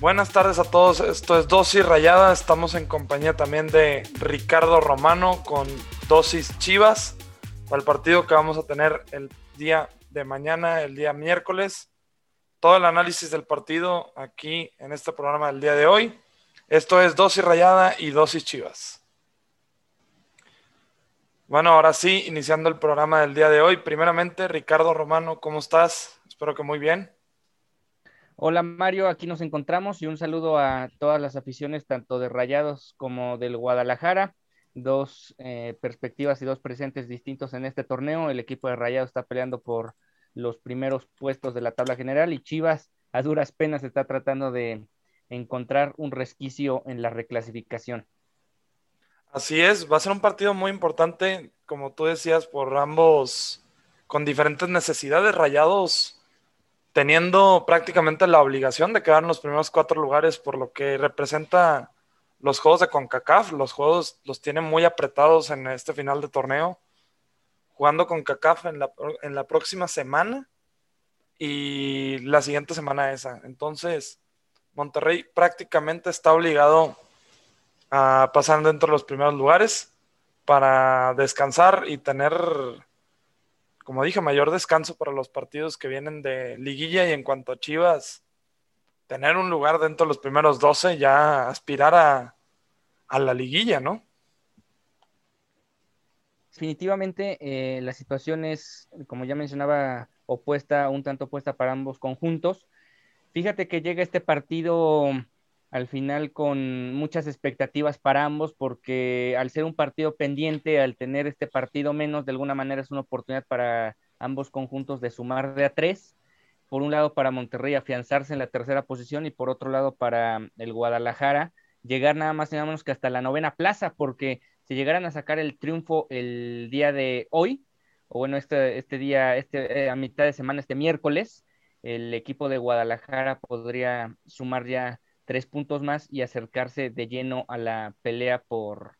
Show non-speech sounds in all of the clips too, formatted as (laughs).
Buenas tardes a todos, esto es Dosis Rayada, estamos en compañía también de Ricardo Romano con Dosis Chivas para el partido que vamos a tener el día de mañana, el día miércoles. Todo el análisis del partido aquí en este programa del día de hoy. Esto es Dosis Rayada y Dosis Chivas. Bueno, ahora sí, iniciando el programa del día de hoy. Primeramente, Ricardo Romano, ¿cómo estás? Espero que muy bien. Hola Mario, aquí nos encontramos y un saludo a todas las aficiones, tanto de Rayados como del Guadalajara. Dos eh, perspectivas y dos presentes distintos en este torneo. El equipo de Rayados está peleando por los primeros puestos de la tabla general y Chivas a duras penas está tratando de encontrar un resquicio en la reclasificación. Así es, va a ser un partido muy importante, como tú decías, por ambos, con diferentes necesidades. Rayados teniendo prácticamente la obligación de quedar en los primeros cuatro lugares por lo que representa los juegos de CONCACAF. Los juegos los tienen muy apretados en este final de torneo, jugando CONCACAF en la, en la próxima semana y la siguiente semana esa. Entonces, Monterrey prácticamente está obligado a pasar dentro de los primeros lugares para descansar y tener como dije, mayor descanso para los partidos que vienen de liguilla y en cuanto a Chivas, tener un lugar dentro de los primeros 12, ya aspirar a, a la liguilla, ¿no? Definitivamente eh, la situación es, como ya mencionaba, opuesta, un tanto opuesta para ambos conjuntos. Fíjate que llega este partido al final con muchas expectativas para ambos, porque al ser un partido pendiente, al tener este partido menos, de alguna manera es una oportunidad para ambos conjuntos de sumar de a tres. Por un lado para Monterrey afianzarse en la tercera posición y por otro lado para el Guadalajara llegar nada más y nada menos que hasta la novena plaza, porque si llegaran a sacar el triunfo el día de hoy, o bueno, este, este día, este, eh, a mitad de semana, este miércoles, el equipo de Guadalajara podría sumar ya tres puntos más y acercarse de lleno a la pelea por,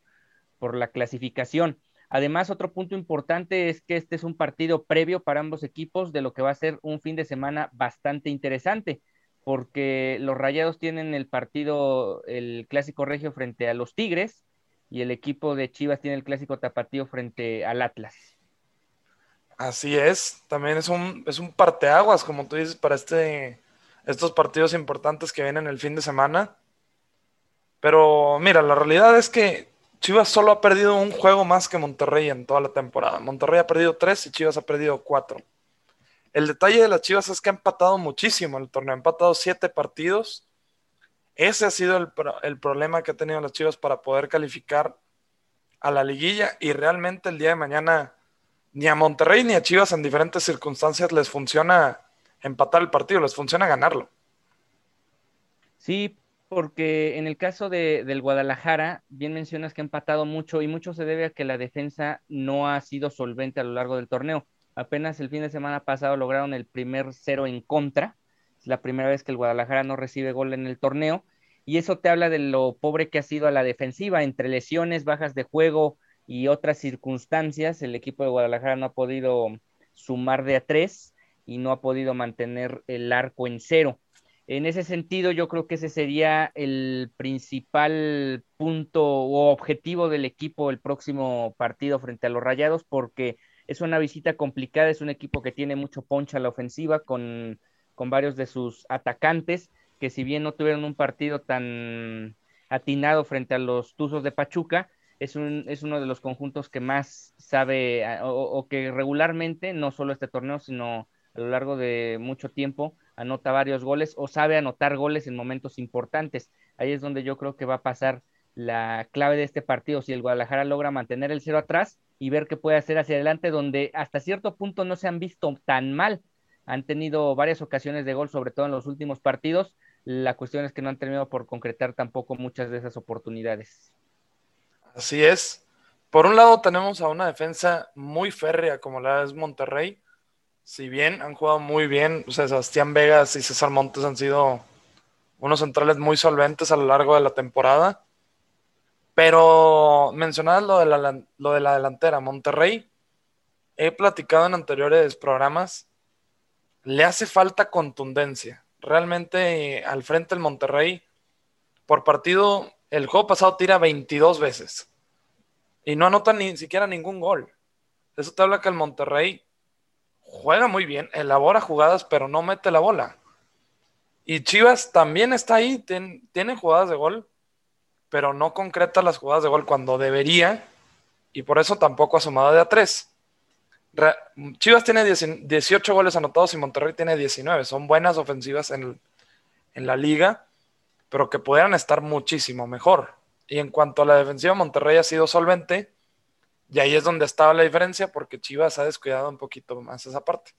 por la clasificación. Además, otro punto importante es que este es un partido previo para ambos equipos de lo que va a ser un fin de semana bastante interesante, porque los Rayados tienen el partido, el clásico regio frente a los Tigres y el equipo de Chivas tiene el clásico tapatío frente al Atlas. Así es, también es un, es un parteaguas, como tú dices, para este, estos partidos importantes que vienen el fin de semana. Pero mira, la realidad es que Chivas solo ha perdido un juego más que Monterrey en toda la temporada. Monterrey ha perdido tres y Chivas ha perdido cuatro. El detalle de las Chivas es que ha empatado muchísimo el torneo, ha empatado siete partidos. Ese ha sido el, el problema que ha tenido las Chivas para poder calificar a la liguilla y realmente el día de mañana ni a Monterrey ni a Chivas en diferentes circunstancias les funciona empatar el partido, les funciona ganarlo. Sí, porque en el caso de, del Guadalajara, bien mencionas que ha empatado mucho y mucho se debe a que la defensa no ha sido solvente a lo largo del torneo. Apenas el fin de semana pasado lograron el primer cero en contra. Es la primera vez que el Guadalajara no recibe gol en el torneo. Y eso te habla de lo pobre que ha sido a la defensiva, entre lesiones, bajas de juego y otras circunstancias. El equipo de Guadalajara no ha podido sumar de a tres y no ha podido mantener el arco en cero. En ese sentido, yo creo que ese sería el principal punto o objetivo del equipo el próximo partido frente a los Rayados, porque es una visita complicada, es un equipo que tiene mucho poncha a la ofensiva con, con varios de sus atacantes, que si bien no tuvieron un partido tan atinado frente a los Tuzos de Pachuca, es, un, es uno de los conjuntos que más sabe o, que regularmente, no solo este torneo, sino a lo largo de mucho tiempo, anota varios goles o sabe anotar goles en momentos importantes. Ahí es donde yo creo que va a pasar la clave de este partido, si el Guadalajara logra mantener el cero atrás y ver qué puede hacer hacia adelante, donde hasta cierto punto no se han visto tan mal. Han tenido varias ocasiones de gol, sobre todo en los últimos partidos. La cuestión es que no han terminado por concretar tampoco muchas de esas oportunidades. Así es. Por un lado tenemos a una defensa muy férrea como la es Monterrey. Si bien han jugado muy bien, Sebastián Vegas y César Montes han sido unos centrales muy solventes a lo largo de la temporada. Pero mencionabas lo de la, lo de la delantera, Monterrey, he platicado en anteriores programas, le hace falta contundencia. Realmente al frente del Monterrey, por partido, el juego pasado tira 22 veces y no anota ni siquiera ningún gol. Eso te habla que el Monterrey juega muy bien, elabora jugadas, pero no mete la bola. Y Chivas también está ahí, tiene jugadas de gol, pero no concreta las jugadas de gol cuando debería, y por eso tampoco ha sumado de a tres. Chivas tiene 18 goles anotados y Monterrey tiene 19. Son buenas ofensivas en, en la liga, pero que pudieran estar muchísimo mejor. Y en cuanto a la defensiva, Monterrey ha sido solvente. Y ahí es donde estaba la diferencia, porque Chivas ha descuidado un poquito más esa parte.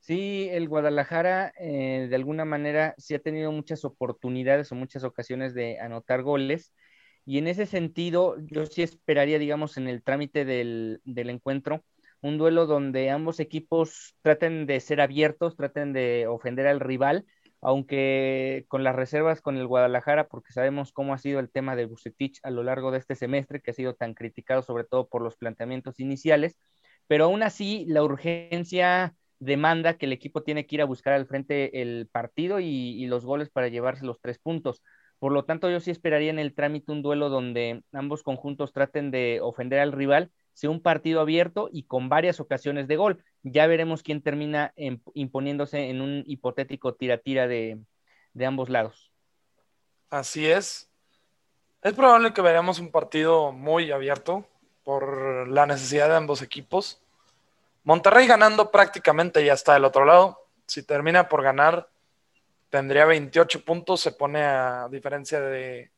Sí, el Guadalajara eh, de alguna manera sí ha tenido muchas oportunidades o muchas ocasiones de anotar goles. Y en ese sentido, yo sí esperaría, digamos, en el trámite del, del encuentro, un duelo donde ambos equipos traten de ser abiertos, traten de ofender al rival, aunque con las reservas con el Guadalajara, porque sabemos cómo ha sido el tema de Bucetich a lo largo de este semestre, que ha sido tan criticado sobre todo por los planteamientos iniciales, pero aún así la urgencia demanda que el equipo tiene que ir a buscar al frente el partido y, y los goles para llevarse los tres puntos. Por lo tanto, yo sí esperaría en el trámite un duelo donde ambos conjuntos traten de ofender al rival un partido abierto y con varias ocasiones de gol. Ya veremos quién termina imponiéndose en un hipotético tira-tira de, ambos lados. Así es. Es probable que veamos un partido muy abierto por la necesidad de ambos equipos. Monterrey ganando prácticamente ya está del otro lado. Si termina por ganar, tendría 28 puntos, se pone a diferencia de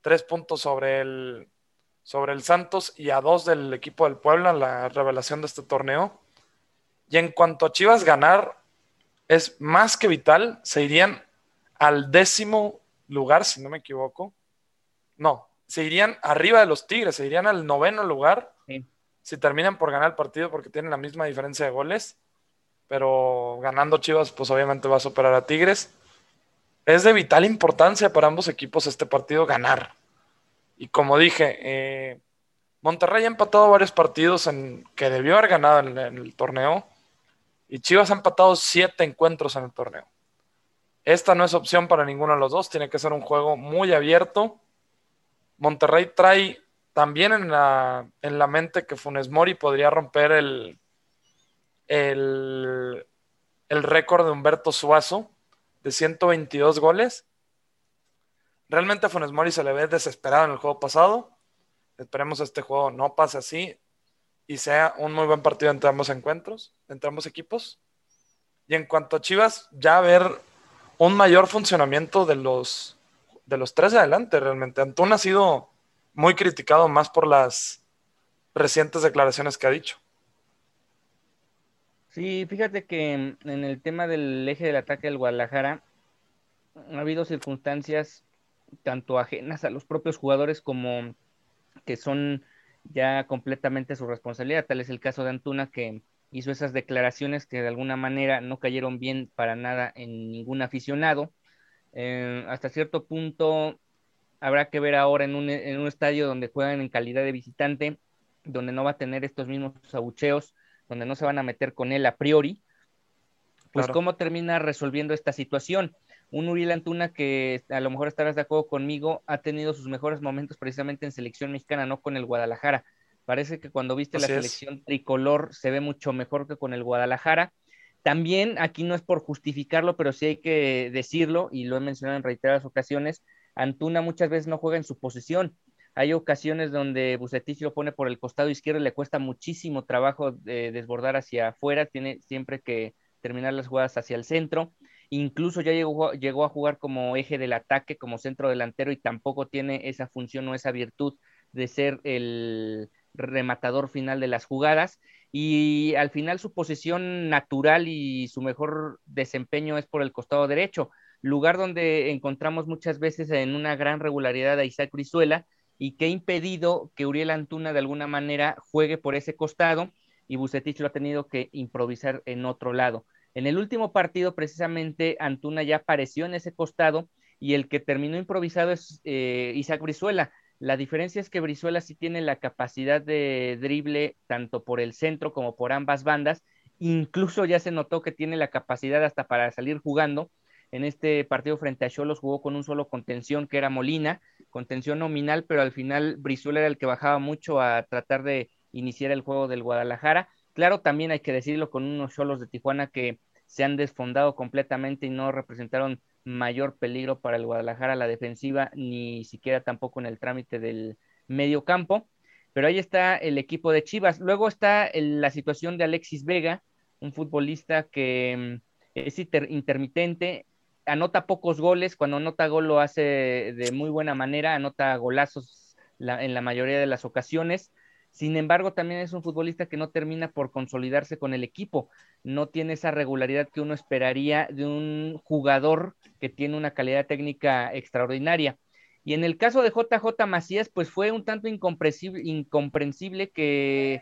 3 puntos sobre el sobre el Santos y a dos del equipo del Puebla, la revelación de este torneo. Y en cuanto a Chivas ganar, es más que vital, se irían al décimo lugar, si no me equivoco. No, se irían arriba de los Tigres, se irían al noveno lugar si terminan por ganar el partido porque tienen la misma diferencia de goles. Pero ganando Chivas, pues obviamente va a superar a Tigres. Es de vital importancia para ambos equipos este partido ganar. Y como dije, eh, Monterrey ha empatado varios partidos en, que debió haber ganado en, el torneo. Y Chivas ha empatado siete encuentros en el torneo. Esta no es opción para ninguno de los dos. Tiene que ser un juego muy abierto. Monterrey trae también en la, en la mente que Funes Mori podría romper el, el, el récord de Humberto Suazo de 122 goles. Realmente a Funes Mori se le ve desesperado en el juego pasado. Esperemos este juego no pase así y sea un muy buen partido entre ambos encuentros, entre ambos equipos. Y en cuanto a Chivas, ya ver un mayor funcionamiento de los, de los tres de adelante realmente. Antún ha sido muy criticado más por las recientes declaraciones que ha dicho. Sí, fíjate que en el tema del eje del ataque del Guadalajara ha habido circunstancias tanto ajenas a los propios jugadores como que son ya completamente su responsabilidad. Tal es el caso de Antuna que hizo esas declaraciones que de alguna manera no cayeron bien para nada en ningún aficionado. Eh, hasta cierto punto habrá que ver ahora en un, en un estadio donde juegan en calidad de visitante, donde no va a tener estos mismos abucheos, donde no se van a meter con él a priori, pues cómo termina resolviendo esta situación un Uriel Antuna que a lo mejor estarás de acuerdo conmigo, ha tenido sus mejores momentos precisamente en selección mexicana, no con el Guadalajara. Parece que cuando viste la selección tricolor se ve mucho mejor que con el Guadalajara. También aquí no es por justificarlo, pero sí hay que decirlo, y lo he mencionado en reiteradas ocasiones, Antuna muchas veces no juega en su posición. Hay ocasiones donde Bucetich lo pone por el costado izquierdo y le cuesta muchísimo trabajo desbordar hacia afuera, tiene siempre que terminar las jugadas hacia el centro. Incluso ya llegó, llegó a jugar como eje del ataque, como centro delantero y tampoco tiene esa función o esa virtud de ser el rematador final de las jugadas. Y al final su posición natural y su mejor desempeño es por el costado derecho, lugar donde encontramos muchas veces en una gran regularidad a Isaac Brizuela y que ha impedido que Uriel Antuna de alguna manera juegue por ese costado y Bucetich lo ha tenido que improvisar en otro lado. En el último partido, precisamente, Antuna ya apareció en ese costado y el que terminó improvisado es eh, Isaac Brizuela. La diferencia es que Brizuela sí tiene la capacidad de drible tanto por el centro como por ambas bandas. Incluso ya se notó que tiene la capacidad hasta para salir jugando. En este partido frente a Cholos jugó con un solo contención que era Molina, contención nominal, pero al final Brizuela era el que bajaba mucho a tratar de iniciar el juego del Guadalajara. Claro, también hay que decirlo con unos Cholos de Tijuana que se han desfondado completamente y no representaron mayor peligro para el Guadalajara la defensiva, ni siquiera tampoco en el trámite del medio campo. Pero ahí está el equipo de Chivas. Luego está la situación de Alexis Vega, un futbolista que mm, es intermitente, anota pocos goles, cuando anota gol lo hace de muy buena manera, anota golazos en la mayoría de las ocasiones. Sin embargo, también es un futbolista que no termina por consolidarse con el equipo, no tiene esa regularidad que uno esperaría de un jugador que tiene una calidad técnica extraordinaria. Y en el caso de JJ Macías, pues fue un tanto incomprensible, que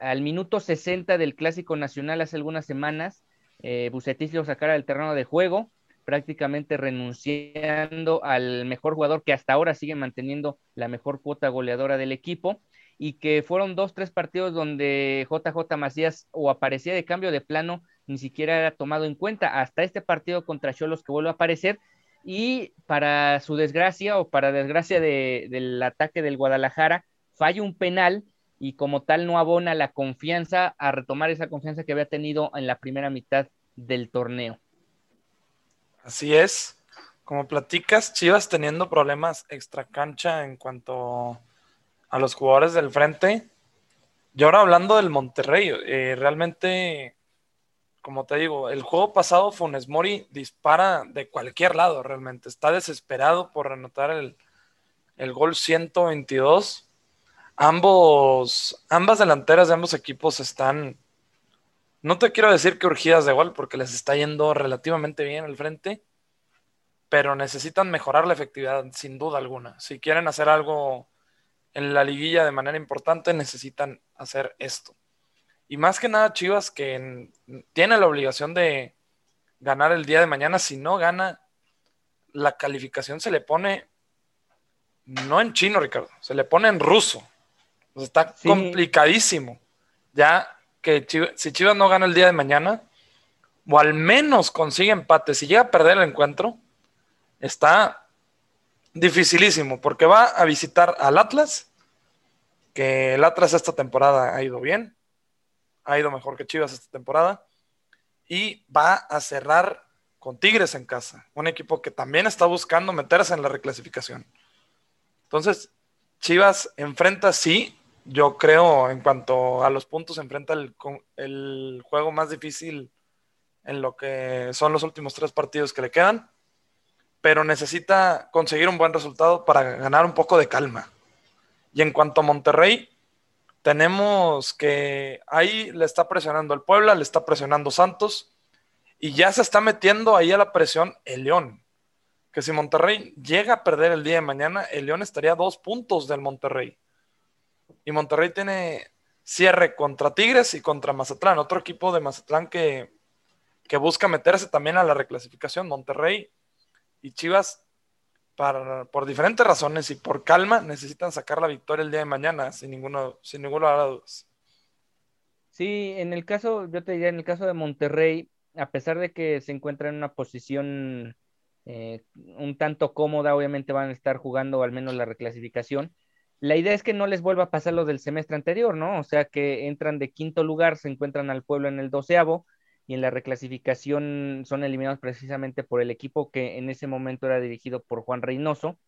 al minuto 60 del Clásico Nacional hace algunas semanas, eh, lo sacara del terreno de juego, prácticamente renunciando al mejor jugador que hasta ahora sigue manteniendo la mejor cuota goleadora del equipo y que fueron dos, tres partidos donde JJ Macías o aparecía de cambio de plano, ni siquiera era tomado en cuenta, hasta este partido contra Cholos que vuelve a aparecer, y para su desgracia o para desgracia del ataque del Guadalajara, falla un penal y como tal no abona la confianza a retomar esa confianza que había tenido en la primera mitad del torneo. Así es, como platicas, Chivas teniendo problemas extra cancha en cuanto a los jugadores del frente. Y ahora hablando del Monterrey, eh, realmente, como te digo, el juego pasado Funes Mori dispara de cualquier lado realmente. Está desesperado por anotar el, el gol 122. Ambos, ambas delanteras de ambos equipos están, no te quiero decir que urgidas de gol porque les está yendo relativamente bien al frente, pero necesitan mejorar la efectividad sin duda alguna. Si quieren hacer algo en la liguilla de manera importante necesitan hacer esto. Y más que nada Chivas que tiene la obligación de ganar el día de mañana, si no gana, la calificación se le pone no en chino, Ricardo, se le pone en ruso. está complicadísimo. Ya que si Chivas no gana el día de mañana, o al menos consigue empate, si llega a perder el encuentro, está dificilísimo, porque va a visitar al Atlas, que el Atlas esta temporada ha ido bien, ha ido mejor que Chivas esta temporada, y va a cerrar con Tigres en casa, un equipo que también está buscando meterse en la reclasificación. Entonces, Chivas enfrenta, sí, yo creo, en cuanto a los puntos, enfrenta el, el juego más difícil en lo que son los últimos tres partidos que le quedan pero necesita conseguir un buen resultado para ganar un poco de calma. Y en cuanto a Monterrey, tenemos que ahí le está presionando el Puebla, le está presionando Santos, y ya se está metiendo ahí a la presión el León. Que si Monterrey llega a perder el día de mañana, el León estaría a dos puntos del Monterrey. Y Monterrey tiene cierre contra Tigres y contra Mazatlán, otro equipo de Mazatlán que, que busca meterse también a la reclasificación. Monterrey y Chivas, por diferentes razones y por calma, necesitan sacar la victoria el día de mañana, sin ninguno, sin ninguno de dudas. Sí, en el caso, yo te diría, en el caso de Monterrey, a pesar de que se encuentra en una posición eh, un tanto cómoda, obviamente van a estar jugando al menos la reclasificación. La idea es que no les vuelva a pasar lo del semestre anterior, ¿no? O sea, que entran de quinto lugar, se encuentran al pueblo en el doceavo, y en la reclasificación son eliminados precisamente por el equipo que en ese momento era dirigido por Juan Reynoso.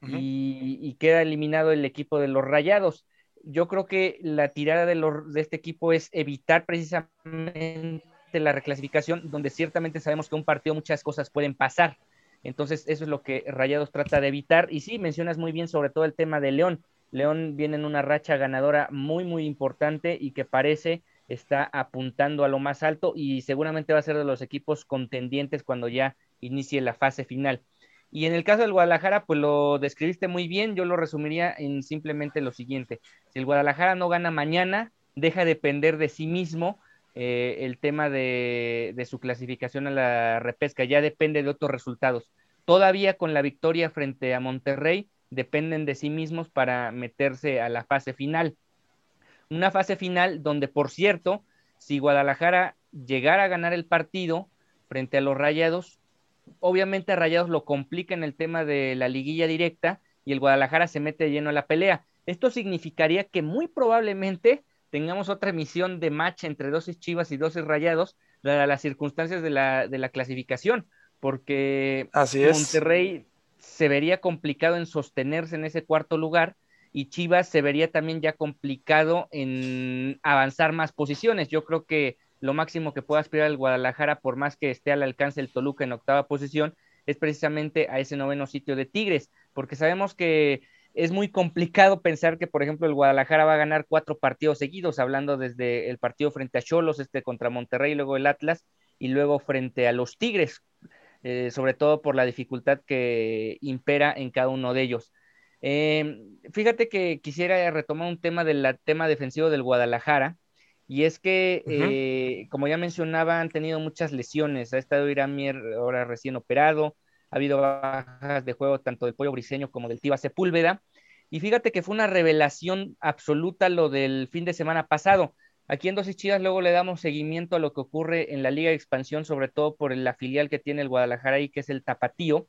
y, queda eliminado el equipo de los Rayados. Yo creo que la tirada de, los, de este equipo es evitar precisamente la reclasificación, donde ciertamente sabemos que un partido muchas cosas pueden pasar. Entonces, eso es lo que Rayados trata de evitar. Y sí, mencionas muy bien sobre todo el tema de León. León viene en una racha ganadora muy, muy importante y que parece está apuntando a lo más alto y seguramente va a ser de los equipos contendientes cuando ya inicie la fase final. Y en el caso del Guadalajara, pues lo describiste muy bien, yo lo resumiría en simplemente lo siguiente. Si el Guadalajara no gana mañana, deja de depender de sí mismo eh, el tema de, su clasificación a la repesca, ya depende de otros resultados. Todavía con la victoria frente a Monterrey, dependen de sí mismos para meterse a la fase final. Una fase final donde, por cierto, si Guadalajara llegara a ganar el partido frente a los Rayados, obviamente a Rayados lo complica en el tema de la liguilla directa y el Guadalajara se mete lleno a la pelea. Esto significaría que muy probablemente tengamos otra emisión de match entre 12 Chivas y 12 Rayados, dadas las circunstancias de la, de la clasificación, porque Monterrey se vería complicado en sostenerse en ese cuarto lugar y Chivas se vería también ya complicado en avanzar más posiciones. Yo creo que lo máximo que pueda aspirar el Guadalajara, por más que esté al alcance del Toluca en octava posición, es precisamente a ese noveno sitio de Tigres, porque sabemos que es muy complicado pensar que, por ejemplo, el Guadalajara va a ganar cuatro partidos seguidos, hablando desde el partido frente a Cholos, este contra Monterrey, luego el Atlas, y luego frente a los Tigres, eh, sobre todo por la dificultad que impera en cada uno de ellos. Eh, fíjate que quisiera retomar un tema del tema defensivo del Guadalajara, y es que, eh, como ya mencionaba, han tenido muchas lesiones. Ha estado Iramier ahora recién operado, ha habido bajas de juego tanto del Pollo Briseño como del Tiva Sepúlveda. Y fíjate que fue una revelación absoluta lo del fin de semana pasado. Aquí en Dosis Chidas luego le damos seguimiento a lo que ocurre en la Liga de Expansión, sobre todo por la filial que tiene el Guadalajara y que es el Tapatío.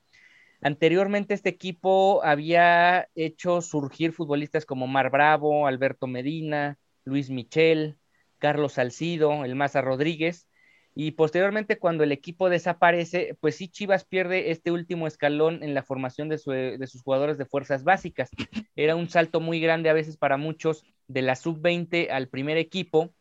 Anteriormente este equipo había hecho surgir futbolistas como Mar Bravo, Alberto Medina, Luis Michel, Carlos Salcido, el Maza Rodríguez, y posteriormente cuando el equipo desaparece, pues sí Chivas pierde este último escalón en la formación de, de sus jugadores de fuerzas básicas. Era un salto muy grande a veces para muchos de la sub-20 al primer equipo.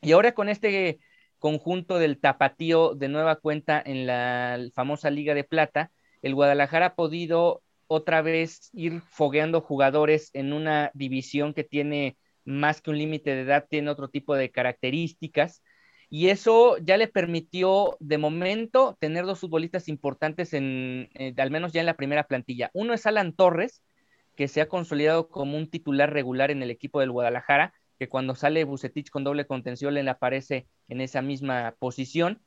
Y ahora con este conjunto del tapatío de nueva cuenta en la famosa Liga de Plata, el Guadalajara ha podido otra vez ir fogueando jugadores en una división que tiene más que un límite de edad, tiene otro tipo de características. Y eso ya le permitió de momento tener dos futbolistas importantes en, eh, al menos ya en la primera plantilla. Uno es Alan Torres, que se ha consolidado como un titular regular en el equipo del Guadalajara, que cuando sale Bucetich con doble contención le aparece en esa misma posición.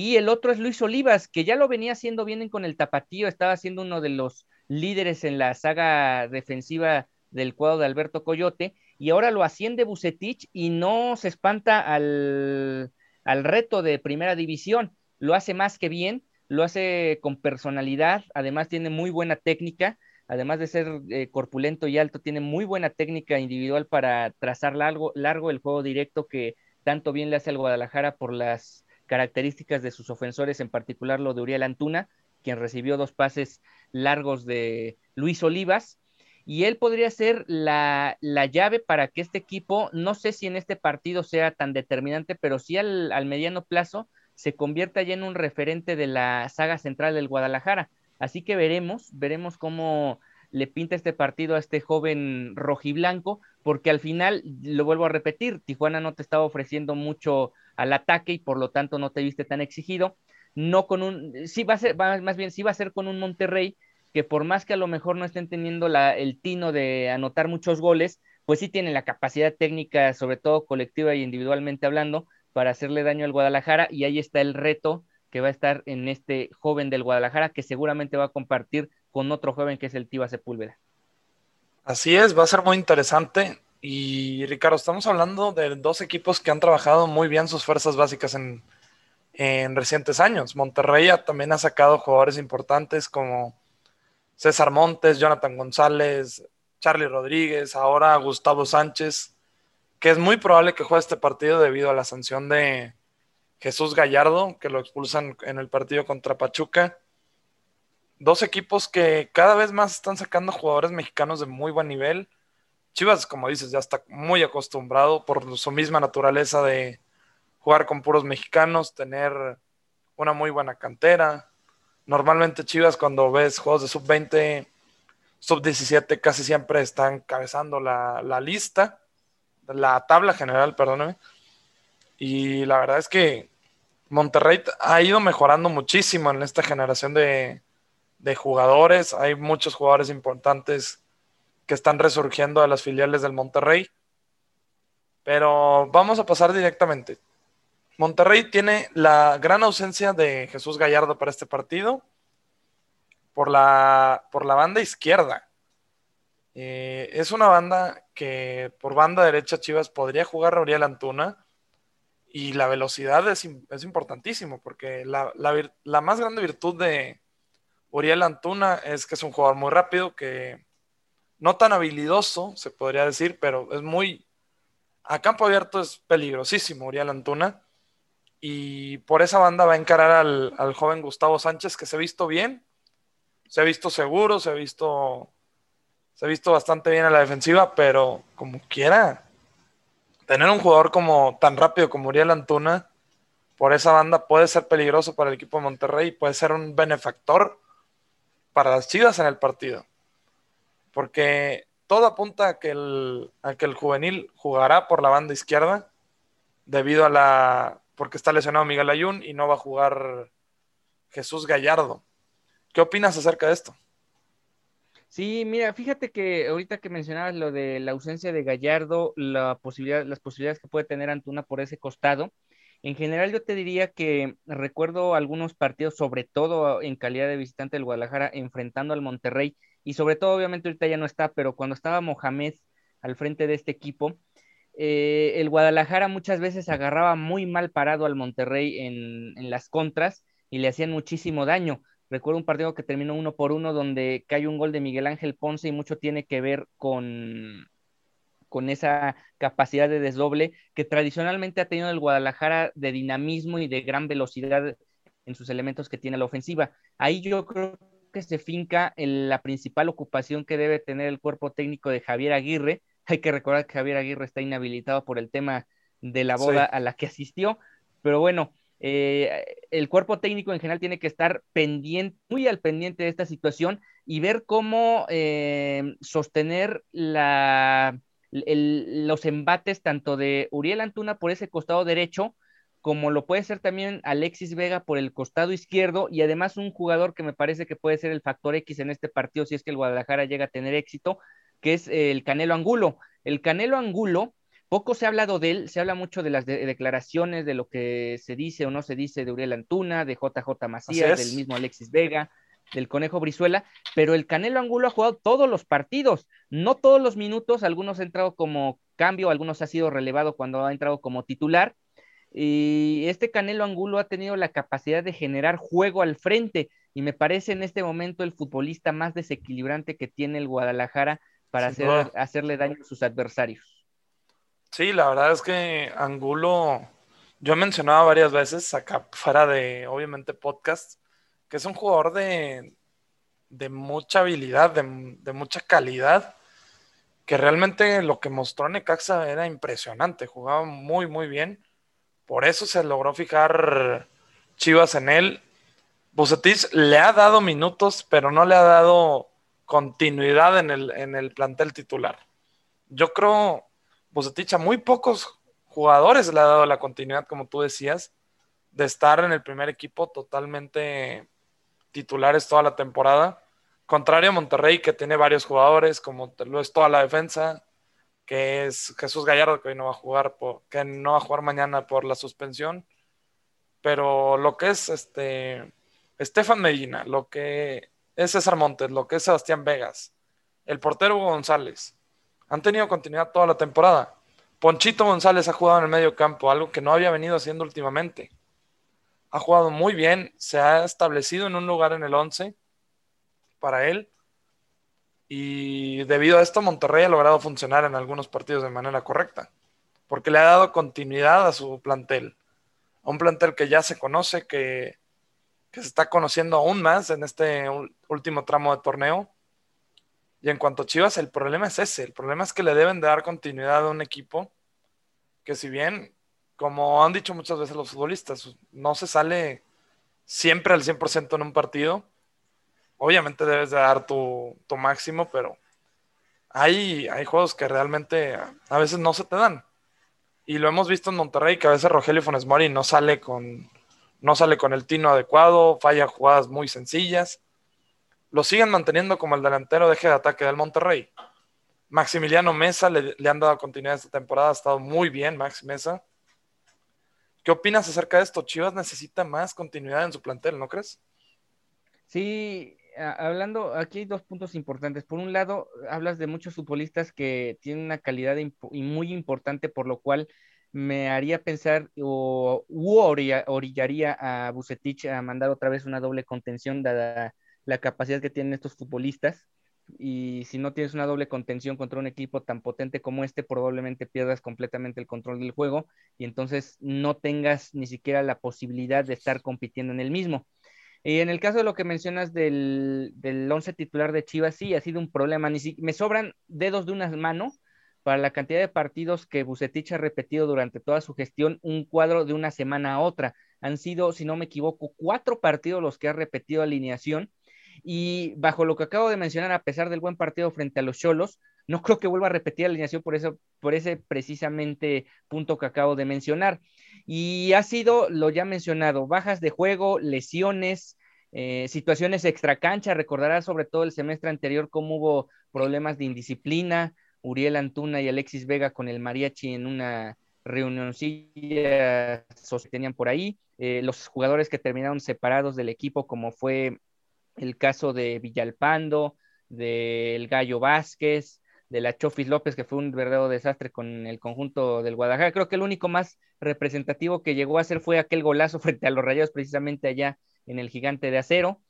Y el otro es Luis Olivas, que ya lo venía haciendo bien con el tapatío, estaba siendo uno de los líderes en la saga defensiva del cuadro de Alberto Coyote, y ahora lo asciende Bucetich y no se espanta al, al reto de primera división, lo hace más que bien, lo hace con personalidad, además tiene muy buena técnica, además de ser eh, corpulento y alto, tiene muy buena técnica individual para trazar largo, largo el juego directo que tanto bien le hace al Guadalajara por las características de sus ofensores, en particular lo de Uriel Antuna, quien recibió dos pases largos de Luis Olivas, y él podría ser la, llave para que este equipo, no sé si en este partido sea tan determinante, pero sí al, al mediano plazo se convierta ya en un referente de la saga central del Guadalajara. Así que veremos, veremos cómo le pinta este partido a este joven rojiblanco, porque al final, lo vuelvo a repetir, Tijuana no te estaba ofreciendo mucho al ataque y por lo tanto no te viste tan exigido. No con un, sí va a ser, más bien sí va a ser con un Monterrey que por más que a lo mejor no estén teniendo la, el tino de anotar muchos goles, pues sí tienen la capacidad técnica, sobre todo colectiva y individualmente hablando, para hacerle daño al Guadalajara y ahí está el reto que va a estar en este joven del Guadalajara que seguramente va a compartir con otro joven que es el Tiva Sepúlveda. Así es, va a ser muy interesante. Y Ricardo, estamos hablando de dos equipos que han trabajado muy bien sus fuerzas básicas en, en recientes años. Monterrey también ha sacado jugadores importantes como César Montes, Jonathan González, Charlie Rodríguez, ahora Gustavo Sánchez, que es muy probable que juegue este partido debido a la sanción de, Jesús Gallardo, que lo expulsan en el partido contra Pachuca. dos equipos que cada vez más están sacando jugadores mexicanos de muy buen nivel. Chivas, como dices, ya está muy acostumbrado por su misma naturaleza de jugar con puros mexicanos, tener una muy buena cantera. Normalmente Chivas cuando ves juegos de sub-20, sub-17 casi siempre están encabezando la, la, lista, la tabla general, perdóname. Y la verdad es que Monterrey ha ido mejorando muchísimo en esta generación de, de jugadores. Hay muchos jugadores importantes que están resurgiendo de las filiales del Monterrey. Pero vamos a pasar directamente. Monterrey tiene la gran ausencia de Jesús Gallardo para este partido por la, por la banda izquierda. Eh, es una banda que por banda derecha Chivas podría jugar Gabriel Antuna y la velocidad es, es importantísimo porque la, la, más grande virtud de Uriel Antuna es que es un jugador muy rápido, que no tan habilidoso, se podría decir, pero es muy... A campo abierto es peligrosísimo Uriel Antuna. Y por esa banda va a encarar al, joven Gustavo Sánchez, que se ha visto bien, se ha visto seguro, se ha visto, se ha visto bastante bien en la defensiva, pero como quiera, tener un jugador como tan rápido como Uriel Antuna por esa banda puede ser peligroso para el equipo de Monterrey, puede ser un benefactor para las Chivas en el partido. Porque todo apunta a que el, a que el juvenil jugará por la banda izquierda debido a la porque está lesionado Miguel Ayun y no va a jugar Jesús Gallardo. ¿Qué opinas acerca de esto? Sí, mira, fíjate que ahorita que mencionabas lo de la ausencia de Gallardo, la posibilidad, las posibilidades que puede tener Antuna por ese costado, en general yo te diría que recuerdo algunos partidos, sobre todo en calidad de visitante del Guadalajara, enfrentando al Monterrey, y sobre todo obviamente ahorita ya no está, pero cuando estaba Mohamed al frente de este equipo, eh, el Guadalajara muchas veces agarraba muy mal parado al Monterrey en, en las contras y le hacían muchísimo daño. Recuerdo un partido que terminó uno por uno donde cae un gol de Miguel Ángel Ponce y mucho tiene que ver con, con esa capacidad de desdoble que tradicionalmente ha tenido el Guadalajara de dinamismo y de gran velocidad en sus elementos que tiene la ofensiva. Ahí yo creo que se finca en la principal ocupación que debe tener el cuerpo técnico de Javier Aguirre. Hay que recordar que Javier Aguirre está inhabilitado por el tema de la boda a la que asistió, pero bueno, eh, el cuerpo técnico en general tiene que estar pendiente, muy al pendiente de esta situación y ver cómo eh, sostener la, los embates tanto de Uriel Antuna por ese costado derecho, como lo puede ser también Alexis Vega por el costado izquierdo, y además un jugador que me parece que puede ser el factor X en este partido si es que el Guadalajara llega a tener éxito, que es el Canelo Angulo. El Canelo Angulo poco se ha hablado de él, se habla mucho de las declaraciones, de lo que se dice o no se dice de Uriel Antuna, de JJ Macías, del mismo Alexis Vega, del Conejo Brizuela, pero el Canelo Angulo ha jugado todos los partidos, no todos los minutos, algunos ha entrado como cambio, algunos ha sido relevado cuando ha entrado como titular, y este Canelo Angulo ha tenido la capacidad de generar juego al frente, y me parece en este momento el futbolista más desequilibrante que tiene el Guadalajara para hacer, hacerle daño a sus adversarios. Sí, la verdad es que Angulo, yo he mencionado varias veces acá fuera de, obviamente, podcast, que es un jugador de, de mucha habilidad, de, mucha calidad, que realmente lo que mostró Necaxa era impresionante, jugaba muy, muy bien. Por eso se logró fijar Chivas en él. Bucetich le ha dado minutos, pero no le ha dado continuidad en el, en el plantel titular. Yo creo, Bucetich a muy pocos jugadores le ha dado la continuidad, como tú decías, de estar en el primer equipo totalmente titulares toda la temporada. Contrario a Monterrey, que tiene varios jugadores, como lo es toda la defensa, que es Jesús Gallardo, que hoy no va a jugar, que no va a jugar mañana por la suspensión. Pero lo que es este Estefan Medina, lo que es César Montes, lo que es Sebastián Vegas, el portero González, han tenido continuidad toda la temporada. Ponchito González ha jugado en el medio campo, algo que no había venido haciendo últimamente. Ha jugado muy bien, se ha establecido en un lugar en el 11 para él. Y debido a esto, Monterrey ha logrado funcionar en algunos partidos de manera correcta, porque le ha dado continuidad a su plantel. A un plantel que ya se conoce, que, que se está conociendo aún más en este último tramo de torneo. Y en cuanto a Chivas, el problema es ese. El problema es que le deben de dar continuidad a un equipo que si bien, como han dicho muchas veces los futbolistas, no se sale siempre al 100% en un partido. Obviamente debes de dar tu, tu máximo, pero hay, hay juegos que realmente a veces no se te dan. Y lo hemos visto en Monterrey, que a veces Rogelio Funes Mori no sale con, no sale con el tino adecuado, falla jugadas muy sencillas. Lo siguen manteniendo como el delantero de eje de ataque del Monterrey. Maximiliano Mesa le, han dado continuidad esta temporada, ha estado muy bien Max Mesa. ¿Qué opinas acerca de esto? Chivas necesita más continuidad en su plantel, ¿no crees? Sí, hablando, aquí hay dos puntos importantes. Por un lado, hablas de muchos futbolistas que tienen una calidad y muy importante, por lo cual me haría pensar o orillaría a Bucetich a mandar otra vez una doble contención, dada la capacidad que tienen estos futbolistas. Y si no tienes una doble contención contra un equipo tan potente como este, probablemente pierdas completamente el control del juego y entonces no tengas ni siquiera la posibilidad de estar compitiendo en el mismo. Y en el caso de lo que mencionas del, del once titular de Chivas, sí, ha sido un problema. Ni me sobran dedos de una mano para la cantidad de partidos que Bucetich ha repetido durante toda su gestión, un cuadro de una semana a otra. Han sido, si no me equivoco, cuatro partidos los que ha repetido alineación. Y bajo lo que acabo de mencionar, a pesar del buen partido frente a los Cholos, no creo que vuelva a repetir alineación por eso, por ese precisamente punto que acabo de mencionar. Y ha sido, lo ya mencionado, bajas de juego, lesiones, eh, situaciones extracancha. Recordarás sobre todo el semestre anterior cómo hubo problemas de indisciplina, Uriel Antuna y Alexis Vega con el mariachi en una reunioncilla tenían por ahí. Eh, los jugadores que terminaron separados del equipo, como fue el caso de Villalpando, del Gallo Vázquez, de la Chofis López, que fue un verdadero desastre con el conjunto del Guadalajara. Creo que el único más representativo que llegó a hacer fue aquel golazo (laughs) frente a los Rayados, precisamente allá en el Gigante de Acero.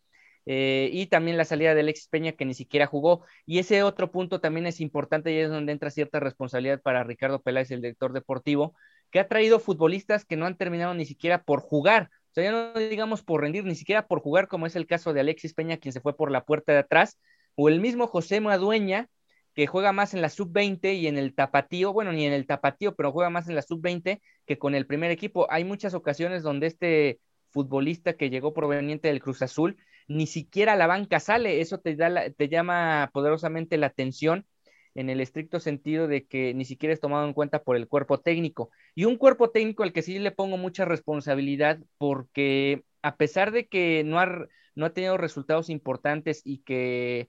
Eh, y también la salida de Alexis Peña que ni siquiera jugó. Y ese otro punto también es importante y es donde entra cierta responsabilidad para Ricardo Peláez, el director deportivo, que ha traído futbolistas que no han terminado ni siquiera por jugar. O sea, ya no digamos por rendir, ni siquiera por jugar, como es el caso de Alexis Peña, quien se fue por la puerta de atrás, o el mismo José Madueña, que juega más en la sub-20 y en el tapatío, bueno, ni en el tapatío, pero juega más en la sub-20 que con el primer equipo. Hay muchas ocasiones donde este futbolista que llegó proveniente del Cruz Azul ni siquiera la banca sale, eso te, da te llama poderosamente la atención en el estricto sentido de que ni siquiera es tomado en cuenta por el cuerpo técnico. Y un cuerpo técnico al que sí le pongo mucha responsabilidad porque a pesar de que no ha, no ha tenido resultados importantes y que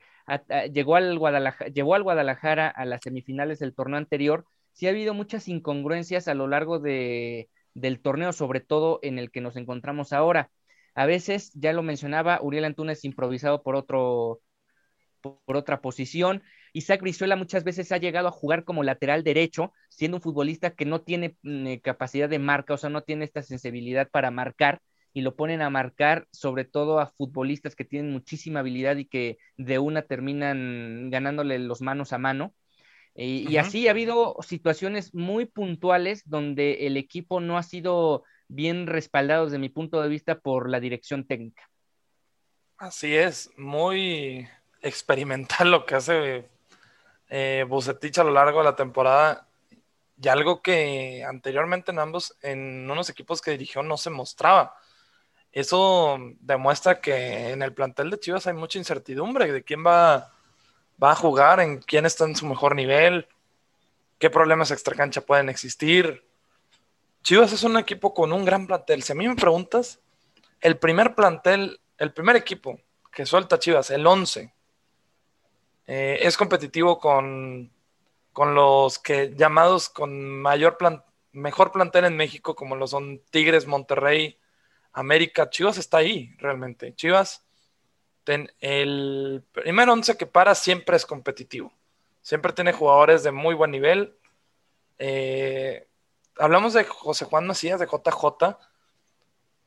llegó al Guadalajara, llevó al Guadalajara a las semifinales del torneo anterior, sí ha habido muchas incongruencias a lo largo de, del torneo, sobre todo en el que nos encontramos ahora. A veces, ya lo mencionaba, Uriel Antunes improvisado por otro por otra posición. Isaac Brizuela muchas veces ha llegado a jugar como lateral derecho, siendo un futbolista que no tiene mm, capacidad de marca, o sea, no tiene esta sensibilidad para marcar y lo ponen a marcar sobre todo a futbolistas que tienen muchísima habilidad y que de una terminan ganándole los manos a mano. Y, así ha habido situaciones muy puntuales donde el equipo no ha sido bien respaldado desde mi punto de vista por la dirección técnica. Así es, muy experimental lo que hace eh, Bucetich a lo largo de la temporada y algo que anteriormente en ambos, en unos equipos que dirigió no se mostraba. Eso demuestra que en el plantel de Chivas hay mucha incertidumbre de quién va, va a jugar, en quién está en su mejor nivel, qué problemas extracancha pueden existir. Chivas es un equipo con un gran plantel. Si a mí me preguntas, el primer plantel, el primer equipo que suelta Chivas, el 11, eh, es competitivo con, con, los que llamados con mayor mejor plantel en México, como lo son Tigres, Monterrey, América, Chivas está ahí realmente. Chivas, el primer once que para siempre es competitivo. Siempre tiene jugadores de muy buen nivel. Eh, hablamos de José Juan Macías, de JJ,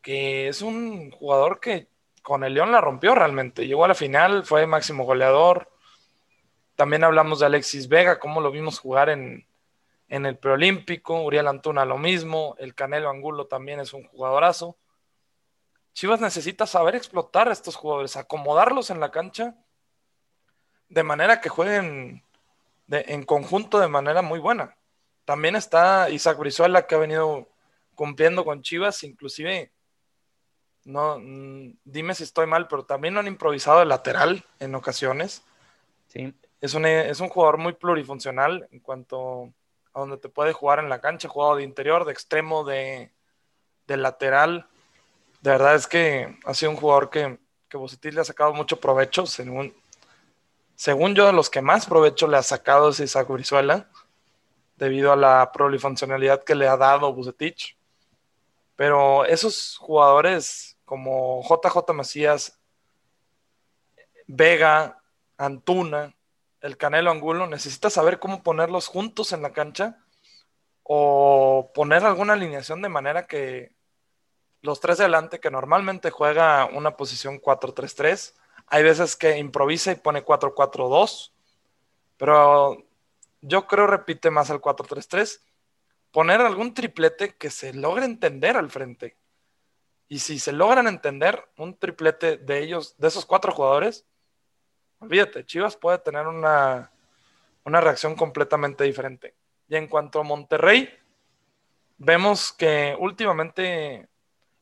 que es un jugador que con el León la rompió realmente. Llegó a la final, fue máximo goleador. También hablamos de Alexis Vega, cómo lo vimos jugar en, en el preolímpico. Uriel Antuna lo mismo. El Canelo Angulo también es un jugadorazo. Chivas necesita saber explotar a estos jugadores, acomodarlos en la cancha de manera que jueguen en conjunto de manera muy buena. También está Isaac Brizuela que ha venido cumpliendo con Chivas, inclusive, no, mm, dime si estoy mal, pero también lo han improvisado de lateral en ocasiones. Sí. Es un, es un jugador muy plurifuncional en cuanto a donde te puede jugar en la cancha, jugado de interior, de extremo, de, lateral. De verdad es que ha sido un jugador que, que le ha sacado mucho provecho, según, según yo, de los que más provecho le ha sacado es Isaac Brizuela, debido a la plurifuncionalidad que le ha dado Bucetich. Pero esos jugadores como JJ Macías, Vega, Antuna, el Canelo Angulo, necesita saber cómo ponerlos juntos en la cancha o poner alguna alineación de manera que los tres de adelante, que normalmente juega una posición 4-3-3, hay veces que improvisa y pone 4-4-2, pero yo creo repite más al 4-3-3, poner algún triplete que se logre entender al frente. Y si se logran entender un triplete de ellos, de esos cuatro jugadores, olvídate, Chivas puede tener una, una reacción completamente diferente. Y en cuanto a Monterrey, vemos que últimamente,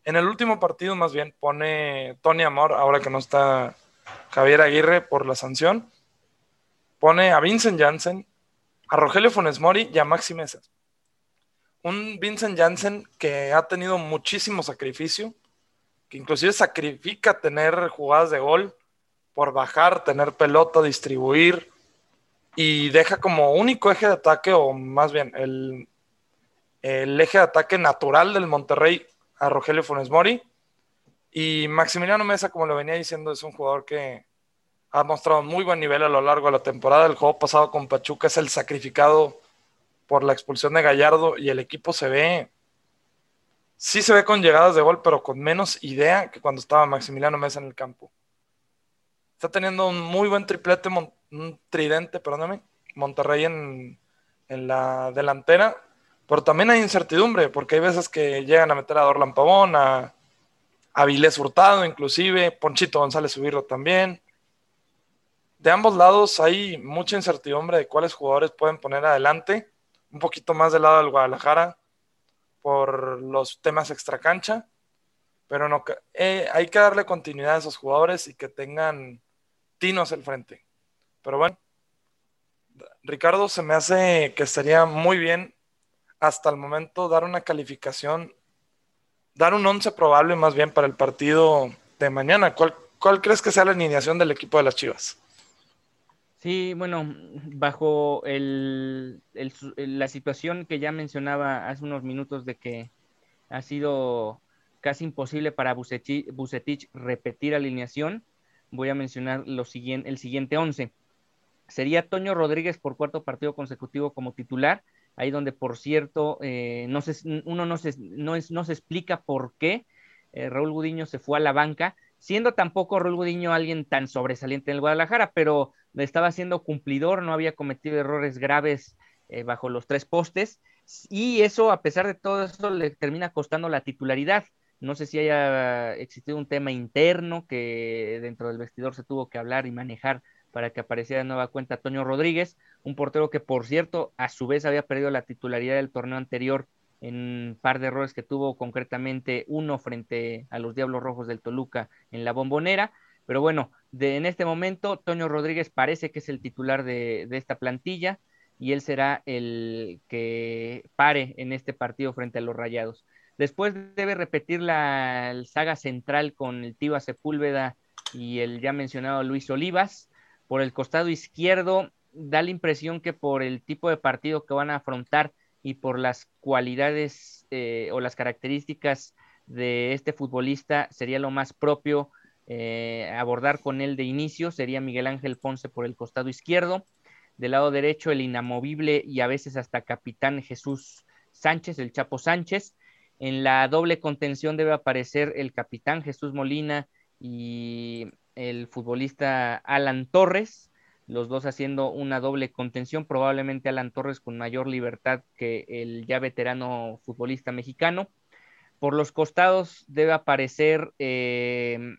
en el último partido más bien, pone Tony Amor, ahora que no está Javier Aguirre por la sanción, pone a Vincent Janssen, a Rogelio Funes Mori y a Maxi Mesa. Un Vincent Janssen que ha tenido muchísimo sacrificio, que inclusive sacrifica tener jugadas de gol por bajar, tener pelota, distribuir y deja como único eje de ataque, o más bien el, el eje de ataque natural del Monterrey a Rogelio Funes Mori. Y Maximiliano Mesa, como lo venía diciendo, es un jugador que ha mostrado muy buen nivel a lo largo de la temporada. El juego pasado con Pachuca es el sacrificado por la expulsión de Gallardo y el equipo se ve, sí se ve con llegadas de gol, pero con menos idea que cuando estaba Maximiliano Mesa en el campo. Está teniendo un muy buen triplete, un tridente, perdóname, Monterrey en, la delantera, pero también hay incertidumbre, porque hay veces que llegan a meter a Dorlan Pavón, a, Vilés Hurtado inclusive, Ponchito González subirlo también. De ambos lados hay mucha incertidumbre de cuáles jugadores pueden poner adelante, un poquito más del lado del Guadalajara por los temas extracancha, pero eh, hay que darle continuidad a esos jugadores y que tengan Tinos el frente. Pero bueno, Ricardo, se me hace que estaría muy bien hasta el momento dar una calificación, dar un 11 probable más bien para el partido de mañana. ¿Cuál, cuál crees que sea la alineación del equipo de las Chivas? Sí, bueno, bajo el, la situación que ya mencionaba hace unos minutos de que ha sido casi imposible para Bucetich repetir alineación, voy a mencionar lo siguiente, el siguiente 11. Sería Toño Rodríguez por cuarto partido consecutivo como titular, ahí donde, por cierto, eh, no uno no se, no, es, no se explica por qué eh, Raúl Gudiño se fue a la banca, siendo tampoco Raúl Gudiño alguien tan sobresaliente en el Guadalajara, pero estaba siendo cumplidor, no había cometido errores graves eh, bajo los tres postes, y eso, a pesar de todo eso, le termina costando la titularidad. No sé si haya existido un tema interno que dentro del vestidor se tuvo que hablar y manejar para que apareciera de nueva cuenta Toño Rodríguez, un portero que por cierto a su vez había perdido la titularidad del torneo anterior en un par de errores que tuvo concretamente uno frente a los Diablos Rojos del Toluca en la bombonera. Pero bueno, de, en este momento Toño Rodríguez parece que es el titular de, de esta plantilla y él será el que pare en este partido frente a los Rayados. Después debe repetir la saga central con el Tiva Sepúlveda y el ya mencionado Luis Olivas. Por el costado izquierdo da la impresión que por el tipo de partido que van a afrontar y por las cualidades eh, o las características de este futbolista sería lo más propio eh, abordar con él de inicio. Sería Miguel Ángel Ponce por el costado izquierdo. Del lado derecho el inamovible y a veces hasta capitán Jesús Sánchez, el Chapo Sánchez en la doble contención debe aparecer el capitán Jesús Molina y el futbolista Alan Torres, los dos haciendo una doble contención, probablemente Alan Torres con mayor libertad que el ya veterano futbolista mexicano. Por los costados debe aparecer eh,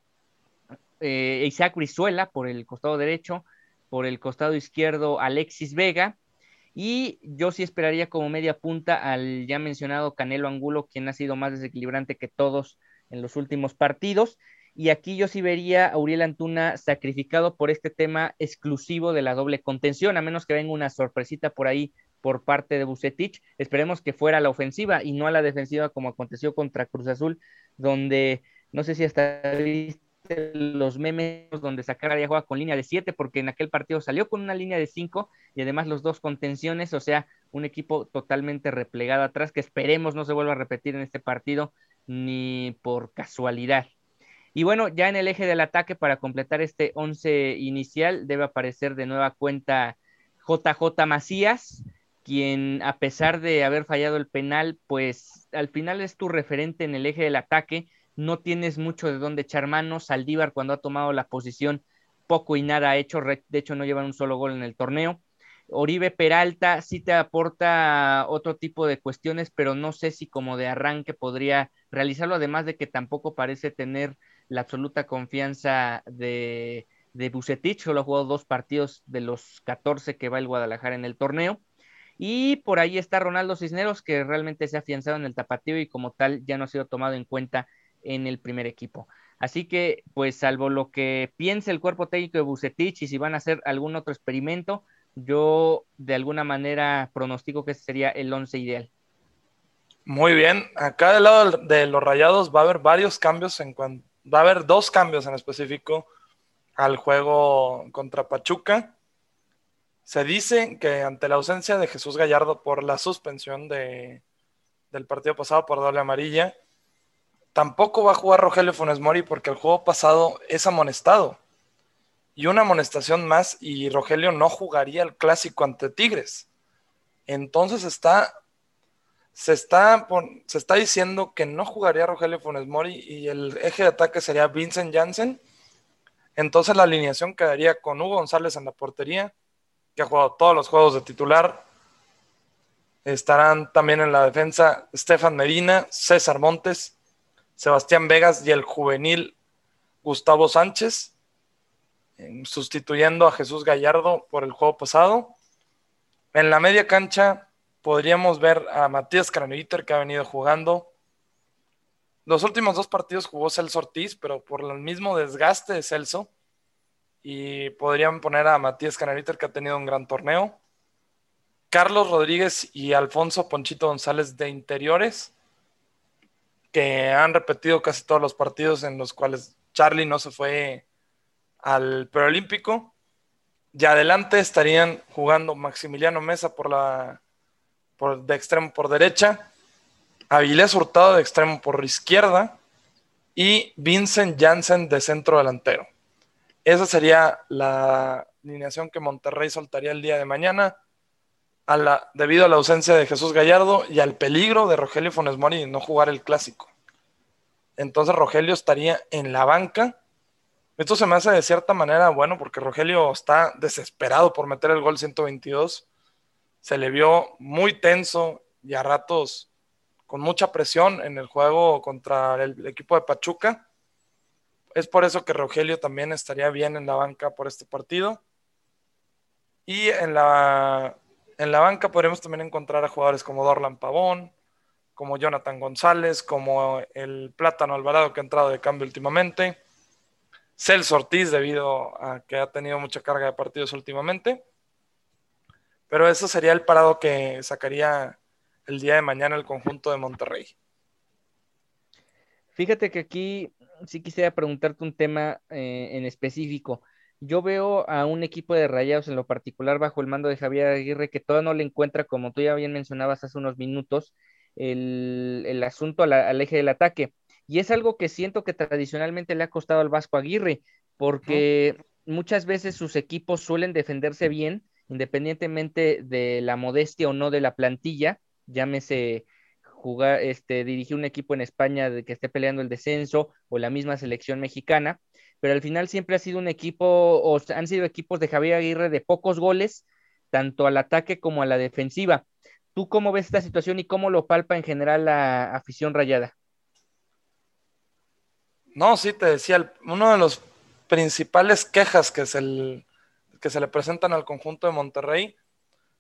eh, Isaac Brizuela por el costado derecho, por el costado izquierdo Alexis Vega. Y yo sí esperaría como media punta al ya mencionado Canelo Angulo, quien ha sido más desequilibrante que todos en los últimos partidos. Y aquí yo sí vería a Uriel Antuna sacrificado por este tema exclusivo de la doble contención, a menos que venga una sorpresita por ahí por parte de Bucetich. Esperemos que fuera a la ofensiva y no a la defensiva como aconteció contra Cruz Azul, donde no sé si hasta los memes donde Sacara ya juega con línea de 7, porque en aquel partido salió con una línea de 5 y además los dos contenciones, o sea, un equipo totalmente replegado atrás que esperemos no se vuelva a repetir en este partido ni por casualidad. Y bueno, ya en el eje del ataque para completar este 11 inicial debe aparecer de nueva cuenta JJ Macías, quien a pesar de haber fallado el penal, pues al final es tu referente en el eje del ataque, no tienes mucho de dónde echar manos, Saldívar cuando ha tomado la posición poco y nada ha hecho, de hecho no llevan un solo gol en el torneo. Oribe Peralta sí te aporta otro tipo de cuestiones, pero no sé si como de arranque podría realizarlo, además de que tampoco parece tener la absoluta confianza de, de Bucetich, solo ha jugado dos partidos de los 14 que va el Guadalajara en el torneo. Y por ahí está Ronaldo Cisneros, que realmente se ha afianzado en el tapatío y como tal ya no ha sido tomado en cuenta en el primer equipo. Así que, pues, salvo lo que piense el cuerpo técnico de Bucetich y si van a hacer algún otro experimento, yo de alguna manera pronostico que ese sería el once ideal. Muy bien, acá del lado de los rayados va a haber varios cambios en cuanto va a haber dos cambios en específico al juego contra Pachuca. Se dice que ante la ausencia de Jesús Gallardo por la suspensión de, del partido pasado por doble amarilla, tampoco va a jugar Rogelio Funes Mori porque el juego pasado es amonestado. Y una amonestación más y Rogelio no jugaría el clásico ante Tigres. Entonces está se está, se está diciendo que no jugaría Rogelio Funes Mori y el eje de ataque sería Vincent Janssen. Entonces la alineación quedaría con Hugo González en la portería, que ha jugado todos los juegos de titular. Estarán también en la defensa Stefan Medina, César Montes, Sebastián Vegas y el juvenil Gustavo Sánchez, sustituyendo a Jesús Gallardo por el juego pasado. En la media cancha podríamos ver a Matías Craneviter que ha venido jugando. Los últimos dos partidos jugó Celso Ortiz, pero por el mismo desgaste de Celso. Y podrían poner a Matías Craneviter que ha tenido un gran torneo. Carlos Rodríguez y Alfonso Ponchito González de interiores, que han repetido casi todos los partidos en los cuales Charlie no se fue al preolímpico. Y adelante estarían jugando Maximiliano Mesa por la de extremo por derecha, Avilés Hurtado de extremo por izquierda y Vincent Janssen de centro delantero. Esa sería la alineación que Monterrey soltaría el día de mañana debido a la ausencia de Jesús Gallardo y al peligro de Rogelio Funes Mori no jugar el clásico. Entonces Rogelio estaría en la banca. Esto se me hace de cierta manera bueno porque Rogelio está desesperado por meter el gol 122 se le vio muy tenso y a ratos con mucha presión en el juego contra el equipo de Pachuca. Es por eso que Rogelio también estaría bien en la banca por este partido. Y en la, en la banca podremos también encontrar a jugadores como Dorlan Pavón, como Jonathan González, como el Plátano Alvarado que ha entrado de cambio últimamente, Celso Ortiz debido a que ha tenido mucha carga de partidos últimamente. Pero eso sería el parado que sacaría el día de mañana el conjunto de Monterrey. Fíjate que aquí sí quisiera preguntarte un tema eh, en específico. Yo veo a un equipo de rayados en lo particular bajo el mando de Javier Aguirre que todavía no le encuentra, como tú ya bien mencionabas hace unos minutos, el, asunto al eje del ataque. Y es algo que siento que tradicionalmente le ha costado al Vasco Aguirre, porque muchas veces sus equipos suelen defenderse bien, independientemente de la modestia o no de la plantilla, llámese jugar, este, dirigir un equipo en España de que esté peleando el descenso o la misma selección mexicana, pero al final siempre ha sido un equipo, o han sido equipos de Javier Aguirre de pocos goles, tanto al ataque como a la defensiva. ¿Tú cómo ves esta situación y cómo lo palpa en general la afición rayada? No, sí, te decía, uno de los principales quejas que se, que se le presentan al conjunto de Monterrey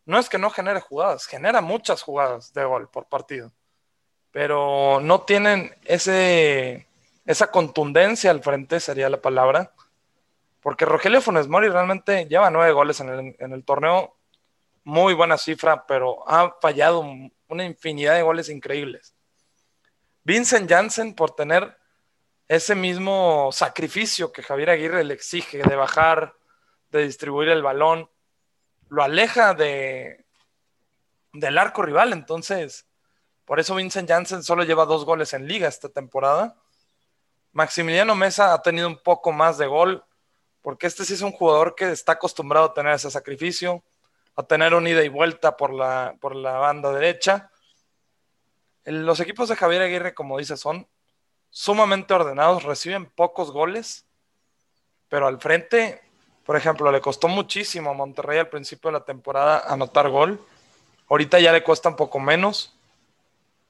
no es que no genere jugadas, genera muchas jugadas de gol por partido, pero no tienen ese, esa contundencia al frente, sería la palabra, porque Rogelio Funes Mori realmente lleva nueve goles en el, en el torneo, muy buena cifra, pero ha fallado una infinidad de goles increíbles. Vincent Janssen, por tener ese mismo sacrificio que Javier Aguirre le exige de bajar, de distribuir el balón, lo aleja de, del arco rival. Entonces, por eso Vincent Janssen solo lleva dos goles en liga esta temporada. Maximiliano Mesa ha tenido un poco más de gol, porque este sí es un jugador que está acostumbrado a tener ese sacrificio, a tener un ida y vuelta por la, por la banda derecha. Los equipos de Javier Aguirre, como dice, son sumamente ordenados, reciben pocos goles, pero al frente, por ejemplo, le costó muchísimo a Monterrey al principio de la temporada anotar gol. Ahorita ya le cuesta un poco menos,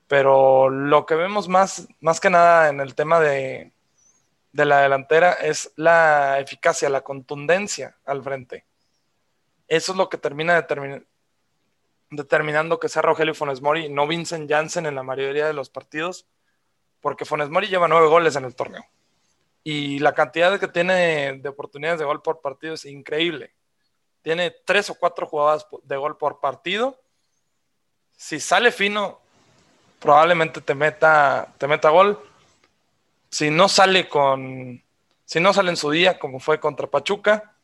pero lo que vemos más, más que nada en el tema de, de la delantera es la eficacia, la contundencia al frente. Eso es lo que termina determinando que sea Rogelio Funes Mori, no Vincent Janssen en la mayoría de los partidos, porque Funes Mori lleva nueve goles en el torneo. Y la cantidad que tiene de oportunidades de gol por partido es increíble. Tiene tres o cuatro jugadas de gol por partido. Si sale fino, probablemente te meta, te meta gol. Si no sale con, si no sale en su día, como fue contra Pachuca,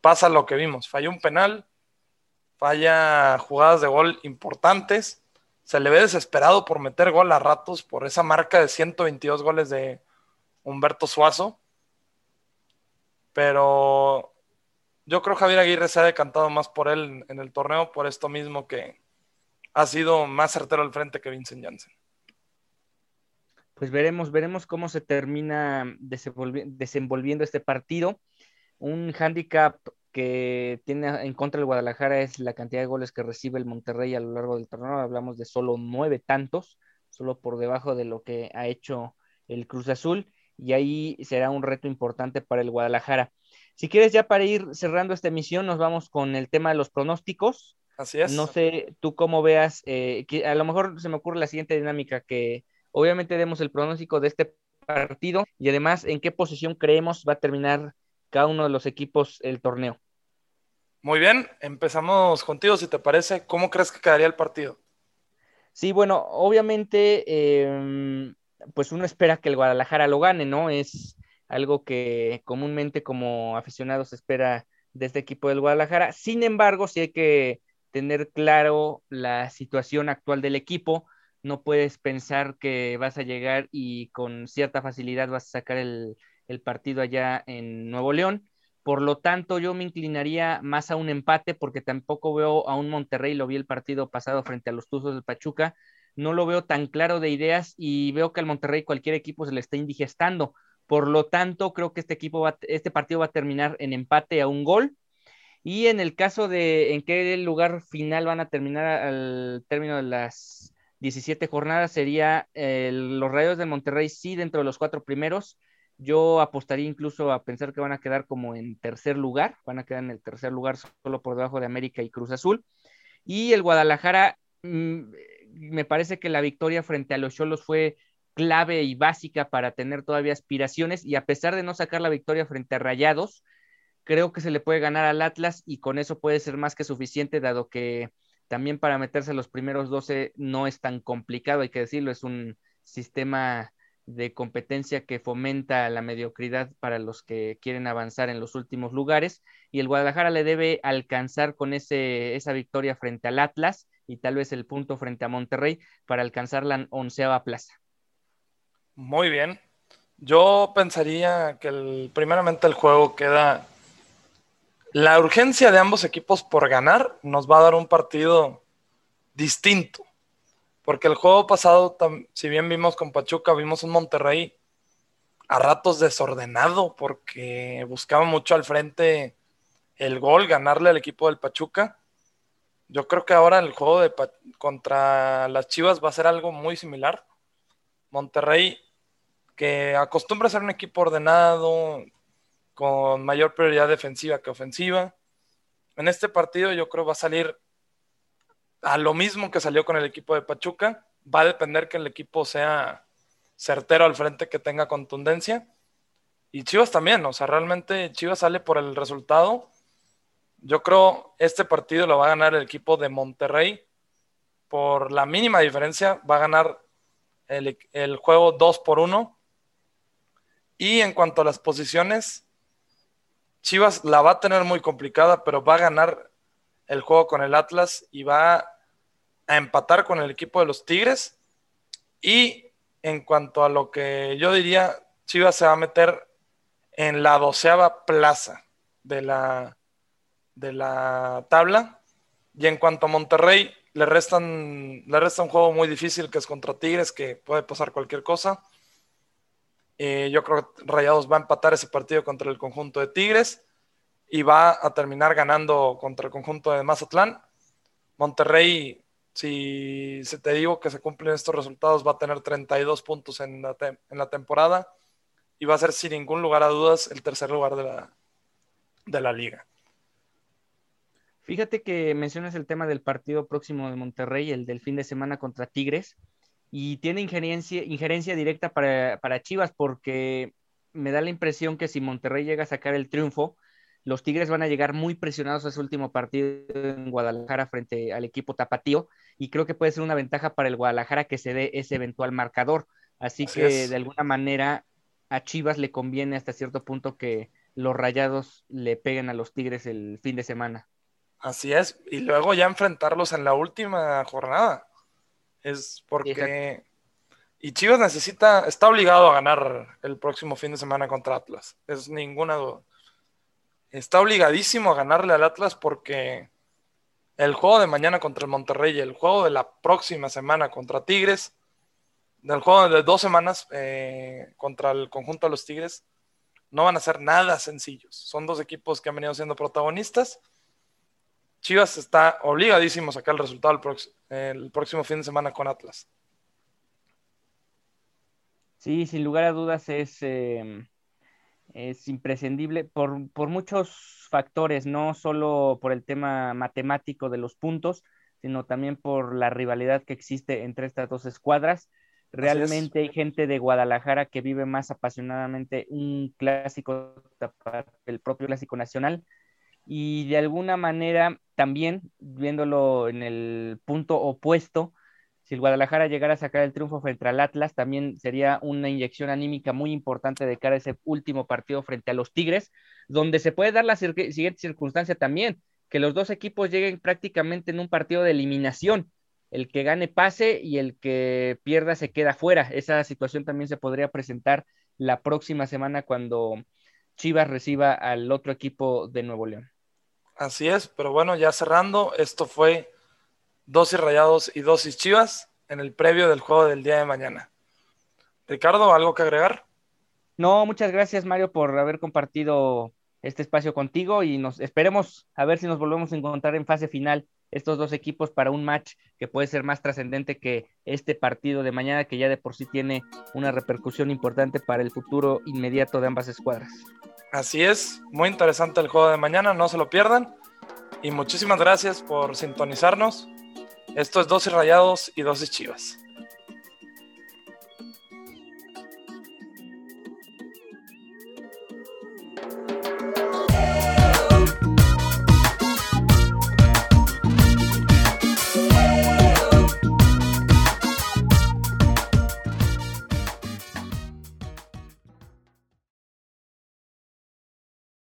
pasa lo que vimos. Falló un penal, falla jugadas de gol importantes se le ve desesperado por meter gol a ratos por esa marca de 122 goles de Humberto Suazo. Pero yo creo que Javier Aguirre se ha decantado más por él en el torneo, por esto mismo que ha sido más certero al frente que Vincent Janssen. Pues veremos, veremos cómo se termina desenvolviendo este partido. Un handicap que tiene en contra el Guadalajara es la cantidad de goles que recibe el Monterrey a lo largo del torneo. Hablamos de solo nueve tantos, solo por debajo de lo que ha hecho el Cruz Azul, y ahí será un reto importante para el Guadalajara. Si quieres, ya para ir cerrando esta emisión, nos vamos con el tema de los pronósticos. Así es. No sé tú cómo veas, eh, que a lo mejor se me ocurre la siguiente dinámica, que obviamente demos el pronóstico de este partido y además en qué posición creemos va a terminar cada uno de los equipos el torneo. Muy bien, empezamos contigo, si te parece. ¿Cómo crees que quedaría el partido? Sí, bueno, obviamente, em, pues uno espera que el Guadalajara lo gane, ¿no? Es algo que comúnmente como aficionados espera de este equipo del Guadalajara. Sin embargo, sí hay que tener claro la situación actual del equipo. No puedes pensar que vas a llegar y con cierta facilidad vas a sacar el, el partido allá en Nuevo León. Por lo tanto, yo me inclinaría más a un empate porque tampoco veo a un Monterrey, lo vi el partido pasado frente a los Tuzos del Pachuca, no lo veo tan claro de ideas y veo que al Monterrey cualquier equipo se le está indigestando. Por lo tanto, creo que este equipo va, este partido va a terminar en empate a un gol. Y en el caso de en qué lugar final van a terminar al término de las 17 jornadas, sería los Rayos de Monterrey, sí, dentro de los cuatro primeros, yo apostaría incluso a pensar que van a quedar como en tercer lugar, van a quedar en el tercer lugar solo por debajo de América y Cruz Azul. Y el Guadalajara, mm, me parece que la victoria frente a los Cholos fue clave y básica para tener todavía aspiraciones y a pesar de no sacar la victoria frente a Rayados, creo que se le puede ganar al Atlas y con eso puede ser más que suficiente, dado que también para meterse a los primeros 12 no es tan complicado, hay que decirlo, es un sistema de competencia que fomenta la mediocridad para los que quieren avanzar en los últimos lugares y el Guadalajara le debe alcanzar con ese, esa victoria frente al Atlas y tal vez el punto frente a Monterrey para alcanzar la onceava plaza. Muy bien. Yo pensaría que el, primeramente el juego queda... La urgencia de ambos equipos por ganar nos va a dar un partido distinto porque el juego pasado, si bien vimos con Pachuca, vimos un Monterrey a ratos desordenado, porque buscaba mucho al frente el gol, ganarle al equipo del Pachuca. Yo creo que ahora el juego de contra las Chivas va a ser algo muy similar. Monterrey que acostumbra a ser un equipo ordenado, con mayor prioridad defensiva que ofensiva. En este partido yo creo va a salir a lo mismo que salió con el equipo de Pachuca. Va a depender que el equipo sea certero al frente, que tenga contundencia. Y Chivas también, o sea, realmente Chivas sale por el resultado. Yo creo este partido lo va a ganar el equipo de Monterrey por la mínima diferencia. Va a ganar el, el juego 2 por 1. Y en cuanto a las posiciones, Chivas la va a tener muy complicada, pero va a ganar el juego con el Atlas y va a empatar con el equipo de los Tigres. Y en cuanto a lo que yo diría, Chivas se va a meter en la doceava plaza de la, de la tabla. Y en cuanto a Monterrey, le restan, le resta un juego muy difícil que es contra Tigres, que puede pasar cualquier cosa. Eh, yo creo que Rayados va a empatar ese partido contra el conjunto de Tigres y va a terminar ganando contra el conjunto de Mazatlán. Monterrey, si se te digo que se cumplen estos resultados, va a tener 32 puntos en la, en la temporada y va a ser sin ningún lugar a dudas el tercer lugar de la, de la liga. Fíjate que mencionas el tema del partido próximo de Monterrey, el del fin de semana contra Tigres y tiene injerencia, injerencia directa para, Chivas porque me da la impresión que si Monterrey llega a sacar el triunfo, los Tigres van a llegar muy presionados a ese último partido en Guadalajara frente al equipo tapatío y creo que puede ser una ventaja para el Guadalajara que se dé ese eventual marcador. Así, que de alguna manera a Chivas le conviene hasta cierto punto que los rayados le peguen a los Tigres el fin de semana. Así es, y luego ya enfrentarlos en la última jornada. Es porque... Y Chivas necesita, está obligado a ganar el próximo fin de semana contra Atlas. Es ninguna duda. Está obligadísimo a ganarle al Atlas porque el juego de mañana contra el Monterrey el juego de la próxima semana contra Tigres, del juego de dos semanas eh, contra el conjunto de los Tigres, no van a ser nada sencillos. Son dos equipos que han venido siendo protagonistas Chivas está obligadísimo a sacar el resultado el, próximo fin de semana con Atlas. Sí, sin lugar a dudas es, em, es imprescindible por, muchos factores, no solo por el tema matemático de los puntos, sino también por la rivalidad que existe entre estas dos escuadras. Realmente hay gente de Guadalajara que vive más apasionadamente un clásico, el propio clásico nacional, y de alguna manera también, viéndolo en el punto opuesto, si el Guadalajara llegara a sacar el triunfo frente al Atlas, también sería una inyección anímica muy importante de cara a ese último partido frente a los Tigres, donde se puede dar la siguiente circunstancia también, que los dos equipos lleguen prácticamente en un partido de eliminación. El que gane pase y el que pierda se queda fuera. Esa situación también se podría presentar la próxima semana cuando Chivas reciba al otro equipo de Nuevo León. Así es, pero bueno, ya cerrando, esto fue dosis rayados y dosis chivas en el previo del juego del día de mañana. Ricardo, ¿algo que agregar? No, muchas gracias Mario por haber compartido este espacio contigo y nos esperemos a ver si nos volvemos a encontrar en fase final estos dos equipos para un match que puede ser más trascendente que este partido de mañana que ya de por sí tiene una repercusión importante para el futuro inmediato de ambas escuadras. Así es, muy interesante el juego de mañana, no se lo pierdan. Y muchísimas gracias por sintonizarnos. Esto es Dosis Rayados y Dosis Chivas.